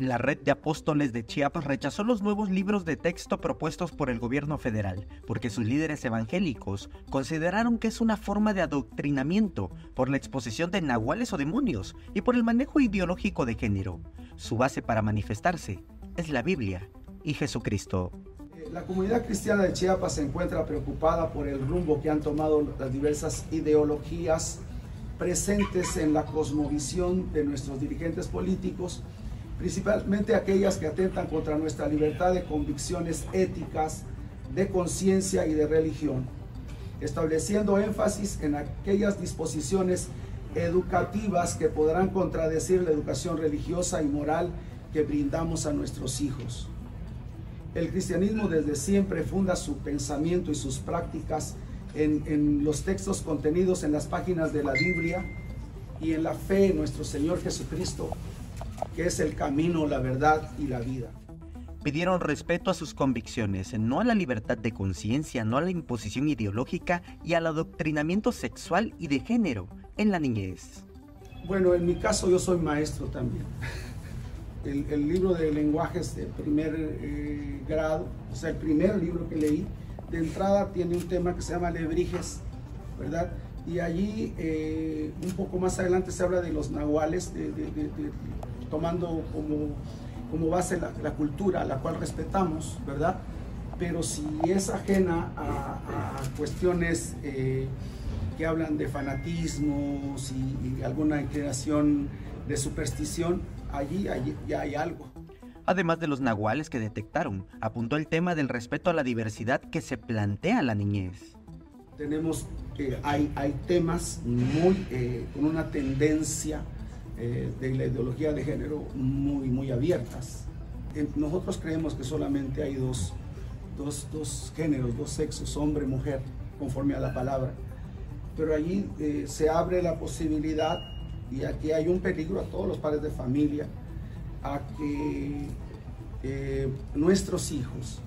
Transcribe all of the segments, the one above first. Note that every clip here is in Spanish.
La red de apóstoles de Chiapas rechazó los nuevos libros de texto propuestos por el gobierno federal, porque sus líderes evangélicos consideraron que es una forma de adoctrinamiento por la exposición de nahuales o demonios y por el manejo ideológico de género. Su base para manifestarse es la Biblia y Jesucristo. La comunidad cristiana de Chiapas se encuentra preocupada por el rumbo que han tomado las diversas ideologías presentes en la cosmovisión de nuestros dirigentes políticos principalmente aquellas que atentan contra nuestra libertad de convicciones éticas, de conciencia y de religión, estableciendo énfasis en aquellas disposiciones educativas que podrán contradecir la educación religiosa y moral que brindamos a nuestros hijos. El cristianismo desde siempre funda su pensamiento y sus prácticas en, en, los textos contenidos en las páginas de la Biblia y en la fe en nuestro Señor Jesucristo, que es el camino, la verdad y la vida. Pidieron respeto a sus convicciones, no a la libertad de conciencia, no a la imposición ideológica y al adoctrinamiento sexual y de género en la niñez. Bueno, en mi caso yo soy maestro también. El, el libro de lenguajes de primer eh, grado, o sea, el primer libro que leí, de entrada tiene un tema que se llama Lebrijes, ¿verdad? Y allí, eh, un poco más adelante, se habla de los nahuales, de, de, de, tomando como, como base la, la, cultura, la cual respetamos, ¿verdad? Pero si es ajena a, a cuestiones eh, que hablan de fanatismos y, y, alguna inclinación de superstición, allí, allí ya hay algo. Además de los nahuales que detectaron, apuntó el tema del respeto a la diversidad que se plantea la niñez. Tenemos que hay, hay temas muy, eh, con una tendencia eh, de la ideología de género muy, muy abiertas. Nosotros creemos que solamente hay dos, dos, dos géneros, dos sexos, hombre, mujer, conforme a la palabra. Pero allí eh, se abre la posibilidad, y aquí hay un peligro a todos los padres de familia, a que eh, nuestros hijos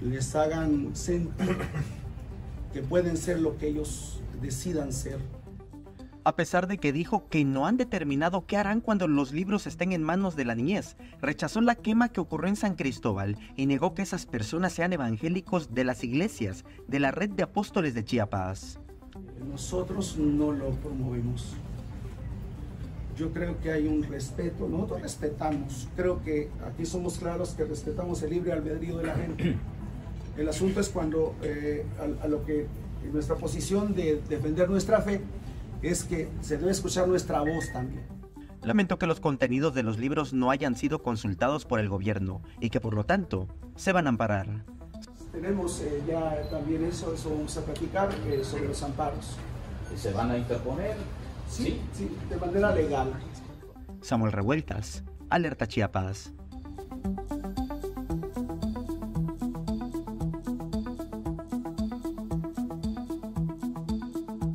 les hagan sentir que pueden ser lo que ellos decidan ser a pesar de que dijo que no han determinado qué harán cuando los libros estén en manos de la niñez. Rechazó la quema que ocurrió en San Cristóbal y negó que esas personas sean evangélicos de las iglesias de la red de apóstoles de Chiapas. Nosotros no lo promovemos. Yo creo que hay un respeto, nosotros respetamos, creo que aquí somos claros que respetamos el libre albedrío de la gente. El asunto es cuando eh, a, a lo que nuestra posición de defender nuestra fe es que se debe escuchar nuestra voz también. Lamento que los contenidos de los libros no hayan sido consultados por el gobierno y que por lo tanto se van a amparar. Tenemos eh, ya también eso, eso vamos a platicar eh, sobre los amparos. ¿Se van a interponer? Sí, sí, sí de manera legal. Samuel Revueltas, Alerta Chiapas.